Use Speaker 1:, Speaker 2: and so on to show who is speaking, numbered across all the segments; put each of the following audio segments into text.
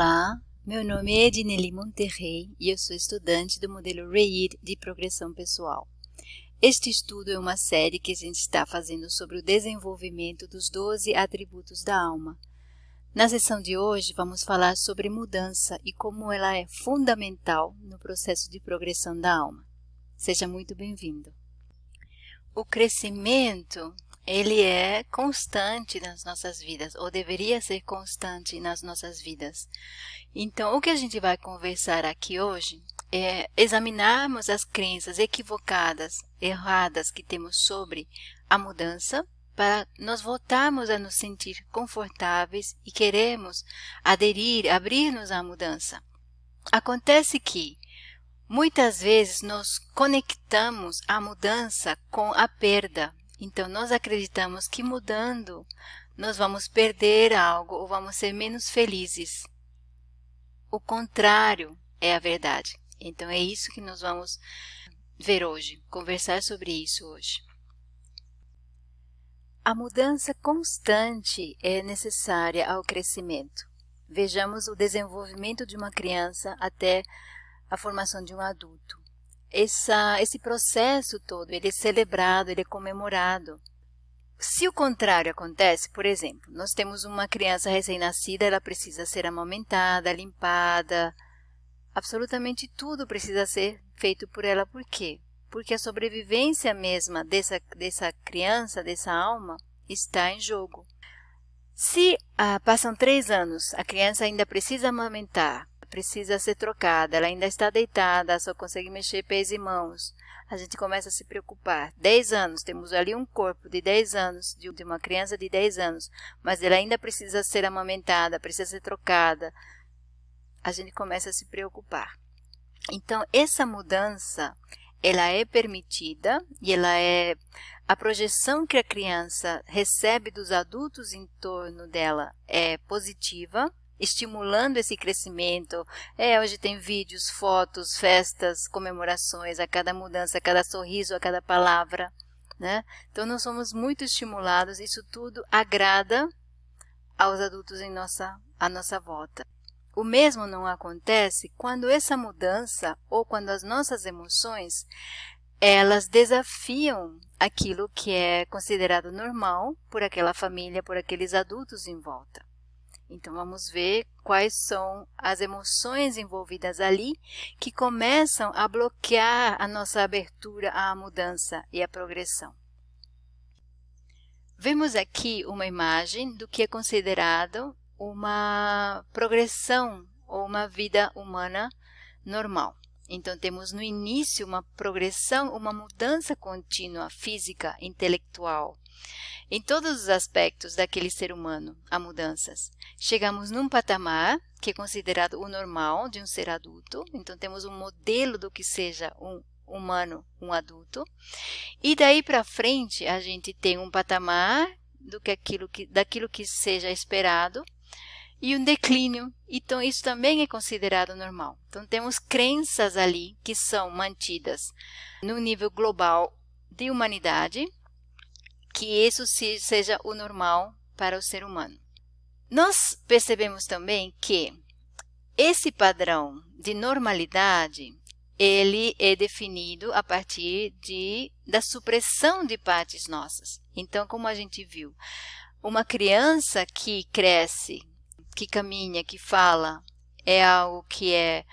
Speaker 1: Olá, meu nome é Edneli Monterrey e eu sou estudante do modelo REIR de progressão pessoal. Este estudo é uma série que a gente está fazendo sobre o desenvolvimento dos 12 atributos da alma. Na sessão de hoje, vamos falar sobre mudança e como ela é fundamental no processo de progressão da alma. Seja muito bem-vindo. O crescimento ele é constante nas nossas vidas, ou deveria ser constante nas nossas vidas. Então, o que a gente vai conversar aqui hoje é examinarmos as crenças equivocadas, erradas que temos sobre a mudança, para nós voltarmos a nos sentir confortáveis e queremos aderir, abrir-nos à mudança. Acontece que muitas vezes nós conectamos a mudança com a perda, então, nós acreditamos que mudando, nós vamos perder algo ou vamos ser menos felizes. O contrário é a verdade. Então, é isso que nós vamos ver hoje, conversar sobre isso hoje. A mudança constante é necessária ao crescimento. Vejamos o desenvolvimento de uma criança até a formação de um adulto essa, esse processo todo ele é celebrado, ele é comemorado. Se o contrário acontece, por exemplo, nós temos uma criança recém-nascida, ela precisa ser amamentada, limpada, absolutamente tudo precisa ser feito por ela. Por quê? Porque a sobrevivência mesma dessa, dessa criança, dessa alma, está em jogo. Se ah, passam três anos, a criança ainda precisa amamentar, precisa ser trocada, ela ainda está deitada, só consegue mexer pés e mãos. A gente começa a se preocupar. 10 anos, temos ali um corpo de 10 anos, de uma criança de 10 anos, mas ela ainda precisa ser amamentada, precisa ser trocada. A gente começa a se preocupar. Então, essa mudança, ela é permitida e ela é a projeção que a criança recebe dos adultos em torno dela é positiva, estimulando esse crescimento. É, hoje tem vídeos, fotos, festas, comemorações a cada mudança, a cada sorriso, a cada palavra, né? Então nós somos muito estimulados, isso tudo agrada aos adultos em nossa à nossa volta. O mesmo não acontece quando essa mudança ou quando as nossas emoções elas desafiam aquilo que é considerado normal por aquela família, por aqueles adultos em volta. Então vamos ver quais são as emoções envolvidas ali que começam a bloquear a nossa abertura à mudança e à progressão. Vemos aqui uma imagem do que é considerado uma progressão ou uma vida humana normal. Então, temos no início uma progressão, uma mudança contínua física, intelectual, em todos os aspectos daquele ser humano há mudanças. Chegamos num patamar que é considerado o normal de um ser adulto, então temos um modelo do que seja um humano, um adulto. E daí para frente a gente tem um patamar do que aquilo que daquilo que seja esperado e um declínio. Então isso também é considerado normal. Então temos crenças ali que são mantidas no nível global de humanidade que isso seja o normal para o ser humano. Nós percebemos também que esse padrão de normalidade ele é definido a partir de, da supressão de partes nossas. Então, como a gente viu, uma criança que cresce, que caminha, que fala, é algo que é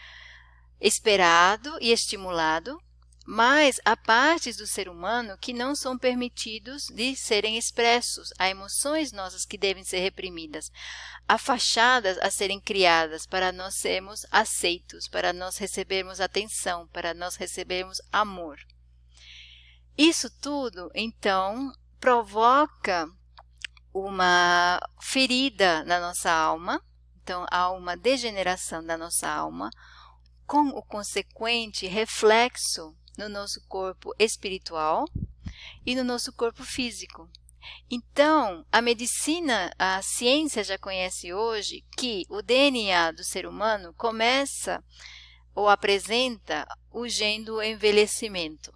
Speaker 1: esperado e estimulado, mas há partes do ser humano que não são permitidos de serem expressos, há emoções nossas que devem ser reprimidas, há fachadas a serem criadas para nós sermos aceitos, para nós recebermos atenção, para nós recebermos amor. Isso tudo, então, provoca uma ferida na nossa alma, então há uma degeneração da nossa alma, com o consequente reflexo no nosso corpo espiritual e no nosso corpo físico. Então, a medicina, a ciência já conhece hoje que o DNA do ser humano começa ou apresenta o gene do envelhecimento.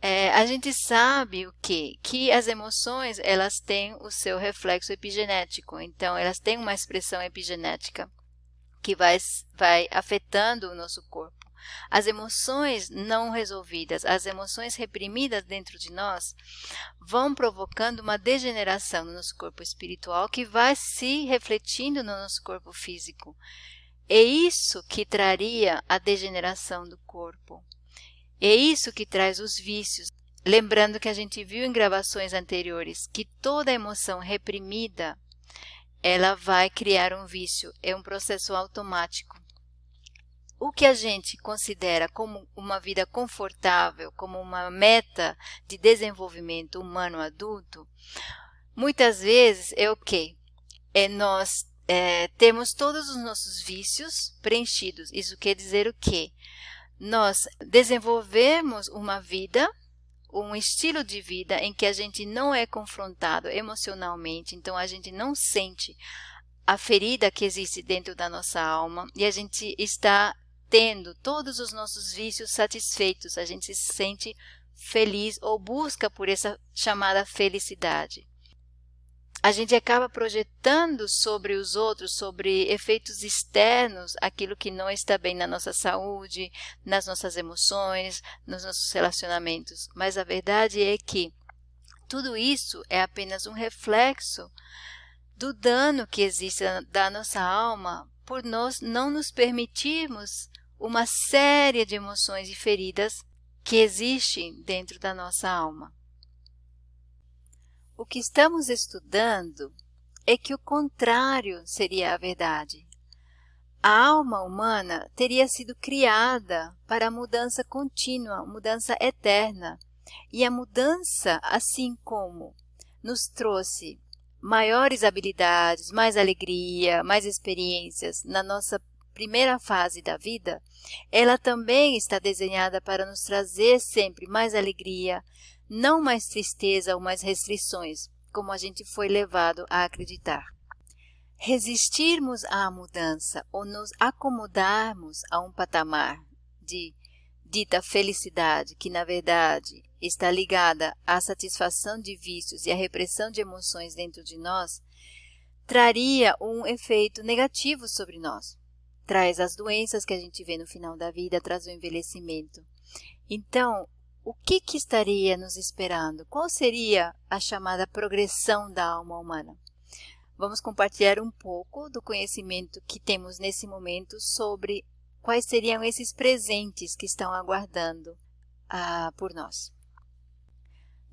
Speaker 1: é, a gente sabe o que? Que as emoções elas têm o seu reflexo epigenético, então elas têm uma expressão epigenética que vai, vai afetando o nosso corpo. As emoções não resolvidas, as emoções reprimidas dentro de nós, vão provocando uma degeneração no nosso corpo espiritual que vai se refletindo no nosso corpo físico. É isso que traria a degeneração do corpo. É isso que traz os vícios. Lembrando que a gente viu em gravações anteriores que toda emoção reprimida ela vai criar um vício, é um processo automático. O que a gente considera como uma vida confortável, como uma meta de desenvolvimento humano adulto, muitas vezes é o quê? É nós é, temos todos os nossos vícios preenchidos. Isso quer dizer o quê? Nós desenvolvemos uma vida um estilo de vida em que a gente não é confrontado emocionalmente, então a gente não sente a ferida que existe dentro da nossa alma e a gente está tendo todos os nossos vícios satisfeitos, a gente se sente feliz ou busca por essa chamada felicidade a gente acaba projetando sobre os outros, sobre efeitos externos, aquilo que não está bem na nossa saúde, nas nossas emoções, nos nossos relacionamentos. Mas a verdade é que tudo isso é apenas um reflexo do dano que existe da nossa alma por nós não nos permitirmos uma série de emoções e feridas que existem dentro da nossa alma. O que estamos estudando é que o contrário seria a verdade. A alma humana teria sido criada para a mudança contínua, mudança eterna. E a mudança, assim como nos trouxe maiores habilidades, mais alegria, mais experiências na nossa primeira fase da vida, ela também está desenhada para nos trazer sempre mais alegria, não mais tristeza ou mais restrições, como a gente foi levado a acreditar. Resistirmos à mudança ou nos acomodarmos a um patamar de dita felicidade, que na verdade está ligada à satisfação de vícios e à repressão de emoções dentro de nós, traria um efeito negativo sobre nós. Traz as doenças que a gente vê no final da vida, traz o envelhecimento. Então, o que, que estaria nos esperando? Qual seria a chamada progressão da alma humana? Vamos compartilhar um pouco do conhecimento que temos nesse momento sobre quais seriam esses presentes que estão aguardando ah, por nós.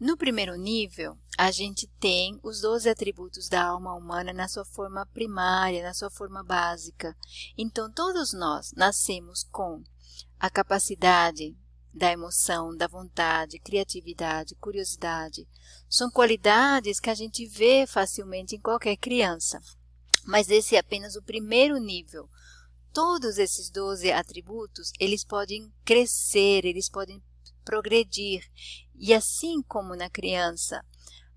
Speaker 1: No primeiro nível, a gente tem os 12 atributos da alma humana na sua forma primária, na sua forma básica. Então, todos nós nascemos com a capacidade da emoção, da vontade, criatividade, curiosidade. São qualidades que a gente vê facilmente em qualquer criança. Mas esse é apenas o primeiro nível. Todos esses 12 atributos, eles podem crescer, eles podem progredir. E assim como na criança,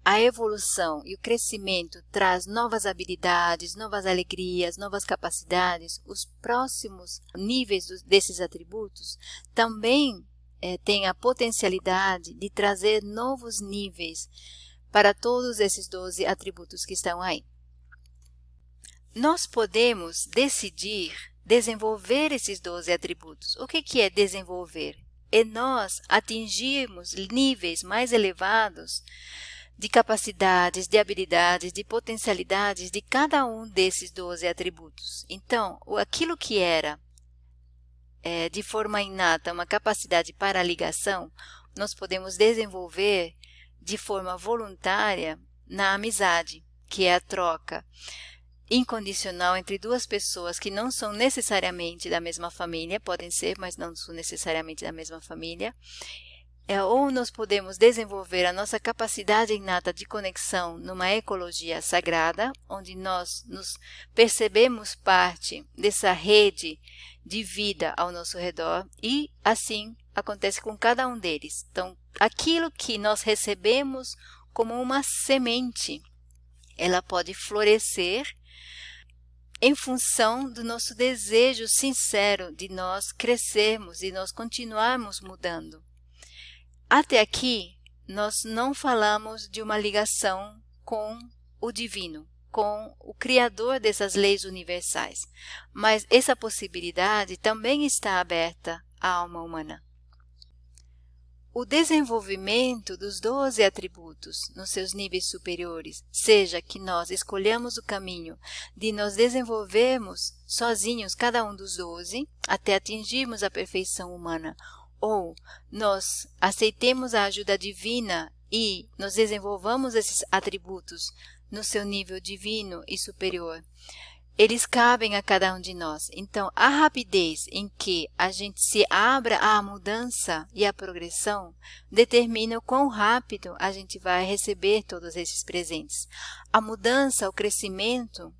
Speaker 1: a evolução e o crescimento traz novas habilidades, novas alegrias, novas capacidades, os próximos níveis desses atributos também é, tem a potencialidade de trazer novos níveis para todos esses 12 atributos que estão aí. Nós podemos decidir desenvolver esses 12 atributos. O que, que é desenvolver? É nós atingirmos níveis mais elevados de capacidades, de habilidades, de potencialidades de cada um desses 12 atributos. Então, aquilo que era é, de forma inata uma capacidade para ligação, nós podemos desenvolver de forma voluntária na amizade, que é a troca incondicional entre duas pessoas que não são necessariamente da mesma família, podem ser, mas não são necessariamente da mesma família. É, ou nós podemos desenvolver a nossa capacidade inata de conexão numa ecologia sagrada, onde nós nos percebemos parte dessa rede de vida ao nosso redor e assim acontece com cada um deles. Então, aquilo que nós recebemos como uma semente, ela pode florescer em função do nosso desejo sincero de nós crescermos e nós continuarmos mudando. até aqui nós não falamos de uma ligação com o divino, com o criador dessas leis universais, mas essa possibilidade também está aberta à alma humana. O desenvolvimento dos doze atributos nos seus níveis superiores, seja que nós escolhamos o caminho de nos desenvolvermos sozinhos cada um dos doze até atingirmos a perfeição humana, ou nós aceitemos a ajuda divina e nos desenvolvamos esses atributos no seu nível divino e superior, eles cabem a cada um de nós. Então, a rapidez em que a gente se abra à mudança e à progressão determina o quão rápido a gente vai receber todos esses presentes. A mudança, o crescimento,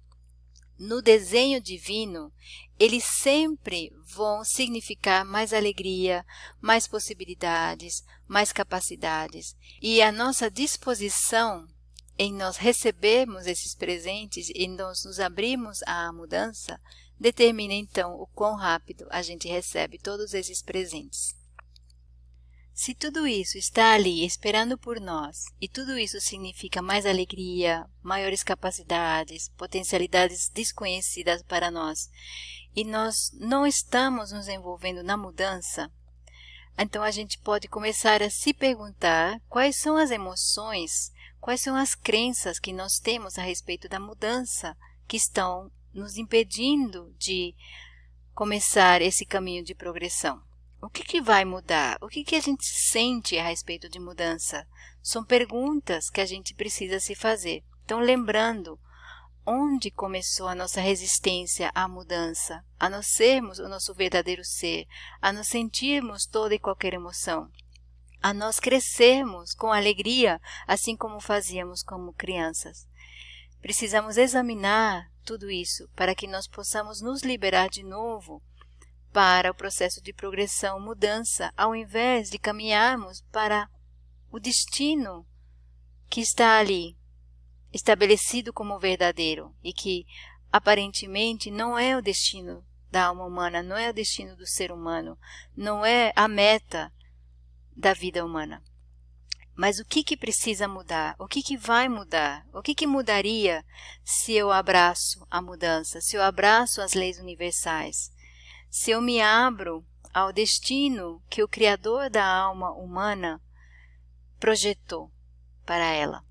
Speaker 1: no desenho divino, eles sempre vão significar mais alegria, mais possibilidades, mais capacidades. E a nossa disposição em nós recebermos esses presentes e nós nos abrirmos à mudança, determina então o quão rápido a gente recebe todos esses presentes. Se tudo isso está ali esperando por nós, e tudo isso significa mais alegria, maiores capacidades, potencialidades desconhecidas para nós, e nós não estamos nos envolvendo na mudança, então a gente pode começar a se perguntar quais são as emoções Quais são as crenças que nós temos a respeito da mudança que estão nos impedindo de começar esse caminho de progressão? O que, que vai mudar? O que, que a gente sente a respeito de mudança? São perguntas que a gente precisa se fazer. Então, lembrando onde começou a nossa resistência à mudança, a nós sermos o nosso verdadeiro ser, a nos sentirmos toda e qualquer emoção a nós crescermos com alegria, assim como fazíamos como crianças. Precisamos examinar tudo isso para que nós possamos nos liberar de novo para o processo de progressão, mudança, ao invés de caminharmos para o destino que está ali, estabelecido como verdadeiro e que aparentemente não é o destino da alma humana, não é o destino do ser humano, não é a meta da vida humana. Mas o que, que precisa mudar? O que, que vai mudar? O que, que mudaria se eu abraço a mudança, se eu abraço as leis universais? Se eu me abro ao destino que o Criador da alma humana projetou para ela?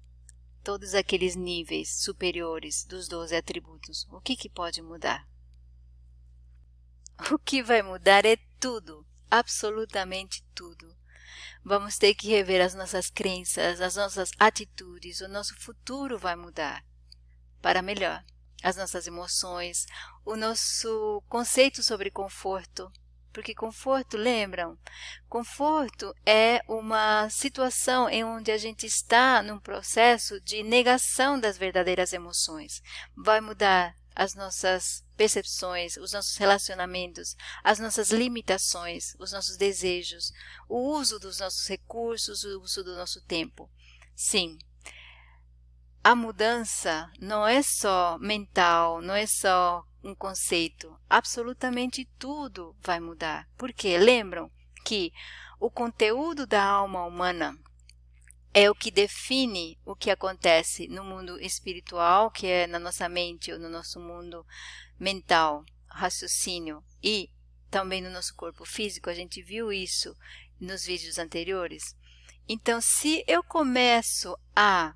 Speaker 1: Todos aqueles níveis superiores dos doze atributos, o que, que pode mudar? O que vai mudar é tudo, absolutamente tudo vamos ter que rever as nossas crenças, as nossas atitudes, o nosso futuro vai mudar para melhor. As nossas emoções, o nosso conceito sobre conforto, porque conforto, lembram? Conforto é uma situação em onde a gente está num processo de negação das verdadeiras emoções. Vai mudar as nossas percepções, os nossos relacionamentos, as nossas limitações, os nossos desejos, o uso dos nossos recursos, o uso do nosso tempo. Sim, a mudança não é só mental, não é só um conceito. Absolutamente tudo vai mudar. Porque lembram que o conteúdo da alma humana é o que define o que acontece no mundo espiritual, que é na nossa mente ou no nosso mundo mental, raciocínio e também no nosso corpo físico. A gente viu isso nos vídeos anteriores. Então, se eu começo a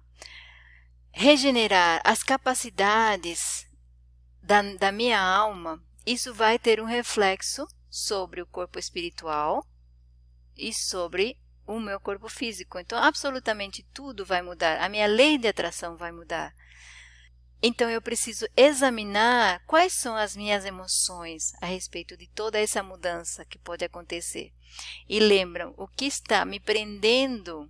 Speaker 1: regenerar as capacidades da, da minha alma, isso vai ter um reflexo sobre o corpo espiritual e sobre o meu corpo físico. Então, absolutamente tudo vai mudar. A minha lei de atração vai mudar. Então, eu preciso examinar quais são as minhas emoções a respeito de toda essa mudança que pode acontecer. E lembram, o que está me prendendo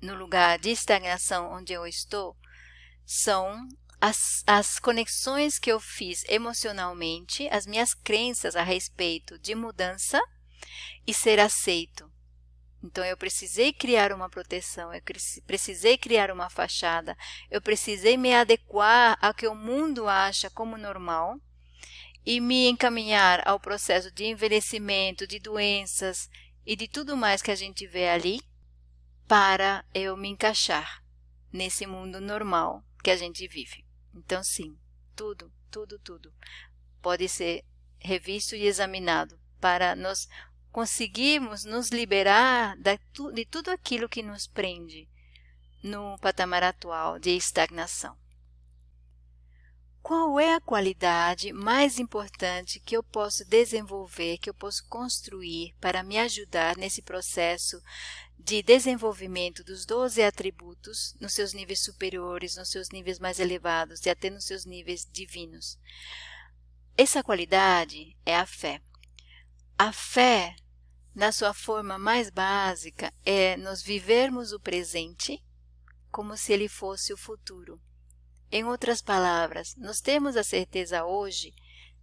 Speaker 1: no lugar de estagnação onde eu estou são as, as conexões que eu fiz emocionalmente, as minhas crenças a respeito de mudança e ser aceito. Então eu precisei criar uma proteção, eu precisei criar uma fachada, eu precisei me adequar ao que o mundo acha como normal e me encaminhar ao processo de envelhecimento, de doenças e de tudo mais que a gente vê ali para eu me encaixar nesse mundo normal que a gente vive. Então, sim, tudo, tudo, tudo pode ser revisto e examinado para nós conseguirmos nos liberar de tudo aquilo que nos prende no patamar atual de estagnação. Qual é a qualidade mais importante que eu posso desenvolver, que eu posso construir para me ajudar nesse processo de desenvolvimento dos 12 atributos nos seus níveis superiores, nos seus níveis mais elevados e até nos seus níveis divinos? Essa qualidade é a fé. A fé, na sua forma mais básica, é nos vivermos o presente como se ele fosse o futuro. Em outras palavras, nós temos a certeza hoje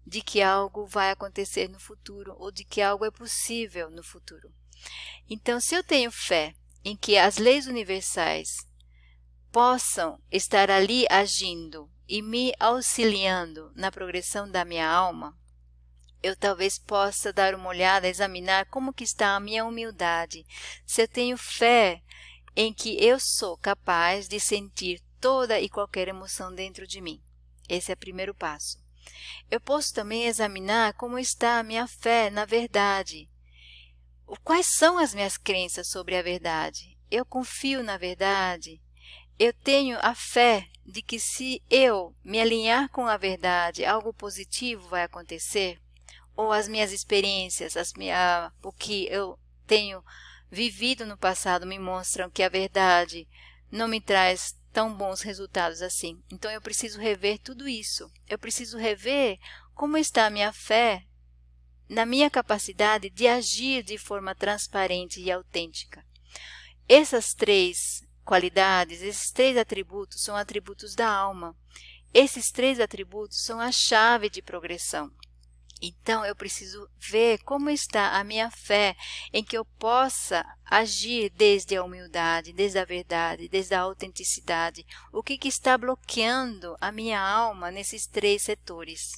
Speaker 1: de que algo vai acontecer no futuro ou de que algo é possível no futuro. Então, se eu tenho fé em que as leis universais possam estar ali agindo e me auxiliando na progressão da minha alma, eu talvez possa dar uma olhada, examinar como que está a minha humildade. Se eu tenho fé em que eu sou capaz de sentir toda e qualquer emoção dentro de mim. Esse é o primeiro passo. Eu posso também examinar como está a minha fé na verdade. Quais são as minhas crenças sobre a verdade? Eu confio na verdade? Eu tenho a fé de que se eu me alinhar com a verdade, algo positivo vai acontecer? Ou as minhas experiências, as minha, o que eu tenho vivido no passado me mostram que a verdade não me traz tão bons resultados assim. Então eu preciso rever tudo isso. Eu preciso rever como está a minha fé na minha capacidade de agir de forma transparente e autêntica. Essas três qualidades, esses três atributos são atributos da alma. Esses três atributos são a chave de progressão. Então eu preciso ver como está a minha fé em que eu possa agir desde a humildade, desde a verdade, desde a autenticidade. O que, que está bloqueando a minha alma nesses três setores?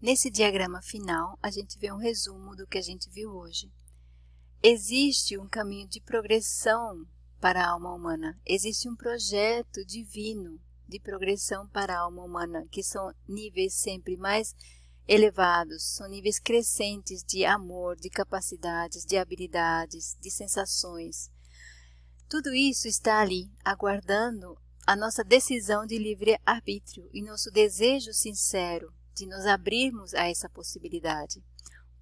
Speaker 1: Nesse diagrama final, a gente vê um resumo do que a gente viu hoje. Existe um caminho de progressão para a alma humana. Existe um projeto divino de progressão para a alma humana, que são níveis sempre mais elevados, são níveis crescentes de amor, de capacidades, de habilidades, de sensações. Tudo isso está ali, aguardando a nossa decisão de livre arbítrio e nosso desejo sincero de nos abrirmos a essa possibilidade.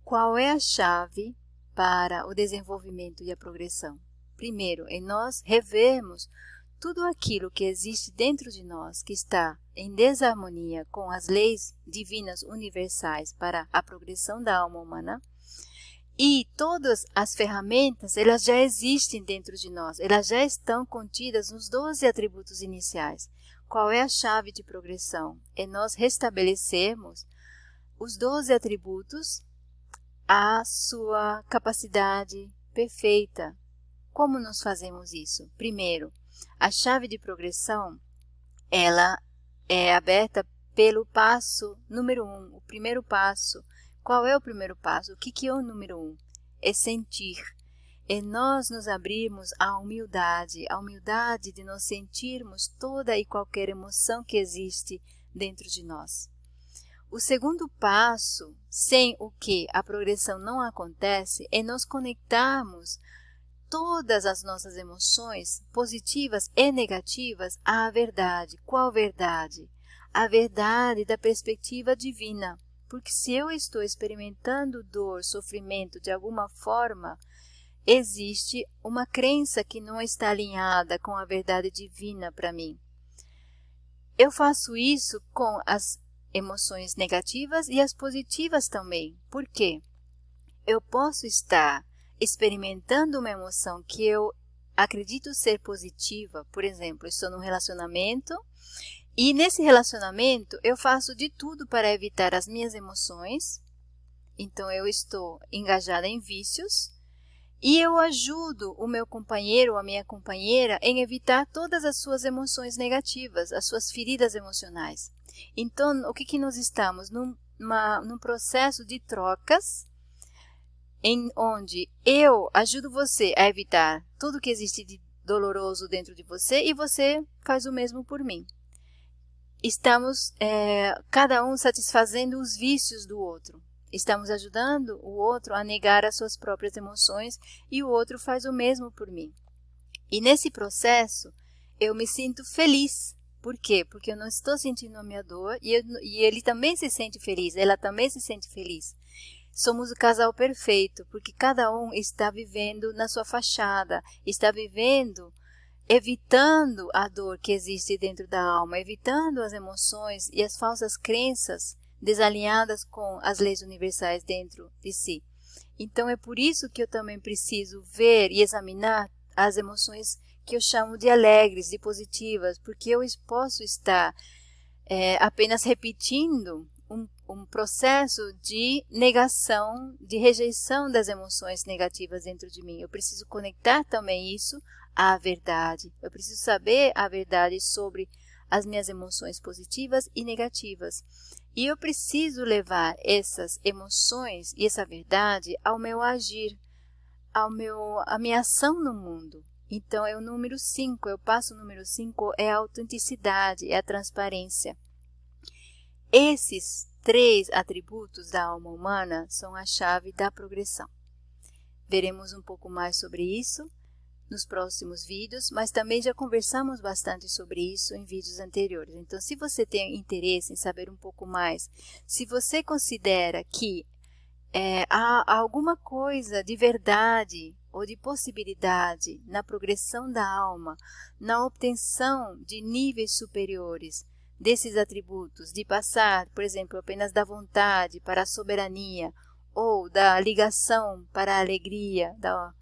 Speaker 1: Qual é a chave para o desenvolvimento e a progressão? Primeiro, em nós revermos tudo aquilo que existe dentro de nós que está em desarmonia com as leis divinas universais para a progressão da alma humana. E todas as ferramentas elas já existem dentro de nós elas já estão contidas nos 12 atributos iniciais. Qual é a chave de progressão? É nós restabelecermos os 12 atributos à sua capacidade perfeita. Como nós fazemos isso? Primeiro a chave de progressão, ela é aberta pelo passo número um, o primeiro passo. Qual é o primeiro passo? O que, que é o número um? É sentir. É nós nos abrirmos à humildade, a humildade de nos sentirmos toda e qualquer emoção que existe dentro de nós. O segundo passo, sem o que a progressão não acontece, é nos conectarmos todas as nossas emoções, positivas e negativas, à verdade. Qual verdade? A verdade da perspectiva divina. Porque se eu estou experimentando dor, sofrimento de alguma forma, existe uma crença que não está alinhada com a verdade divina para mim. Eu faço isso com as emoções negativas e as positivas também. Por quê? Eu posso estar experimentando uma emoção que eu acredito ser positiva, por exemplo, estou num relacionamento e nesse relacionamento eu faço de tudo para evitar as minhas emoções, então eu estou engajada em vícios e eu ajudo o meu companheiro ou a minha companheira em evitar todas as suas emoções negativas, as suas feridas emocionais. Então, o que, que nós estamos? Num, uma, num processo de trocas em onde eu ajudo você a evitar tudo que existe de doloroso dentro de você e você faz o mesmo por mim. Estamos é, cada um satisfazendo os vícios do outro. Estamos ajudando o outro a negar as suas próprias emoções e o outro faz o mesmo por mim. E nesse processo, eu me sinto feliz. Por quê? Porque eu não estou sentindo a minha dor e, eu, e ele também se sente feliz, ela também se sente feliz. Somos o casal perfeito, porque cada um está vivendo na sua fachada, está vivendo evitando a dor que existe dentro da alma, evitando as emoções e as falsas crenças desalinhadas com as leis universais dentro de si. Então é por isso que eu também preciso ver e examinar as emoções que eu chamo de alegres, de positivas, porque eu posso estar é, apenas repetindo um, processo de negação, de rejeição das emoções negativas dentro de mim. Eu preciso conectar também isso à verdade. Eu preciso saber a verdade sobre as minhas emoções positivas e negativas. E eu preciso levar essas emoções e essa verdade ao meu agir, ao meu, à minha ação no mundo. Então, é o número 5, eu passo o número 5, é a autenticidade, é a transparência. Esses três atributos da alma humana são a chave da progressão. Veremos um pouco mais sobre isso nos próximos vídeos, mas também já conversamos bastante sobre isso em vídeos anteriores. Então, se você tem interesse em saber um pouco mais, se você considera que é, há alguma coisa de verdade ou de possibilidade na progressão da alma, na obtenção de níveis superiores desses atributos, de passar, por exemplo, apenas da vontade para a soberania ou da ligação para a alegria, da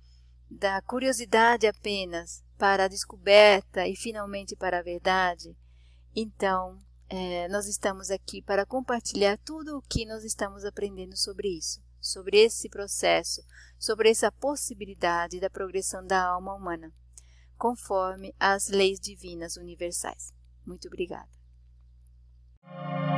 Speaker 1: da curiosidade apenas para a descoberta e finalmente para a verdade, então é, nós estamos aqui para compartilhar tudo o que nós estamos aprendendo sobre isso, sobre esse processo, sobre essa possibilidade da progressão da alma humana, conforme as leis divinas universais. Muito obrigada. Bye.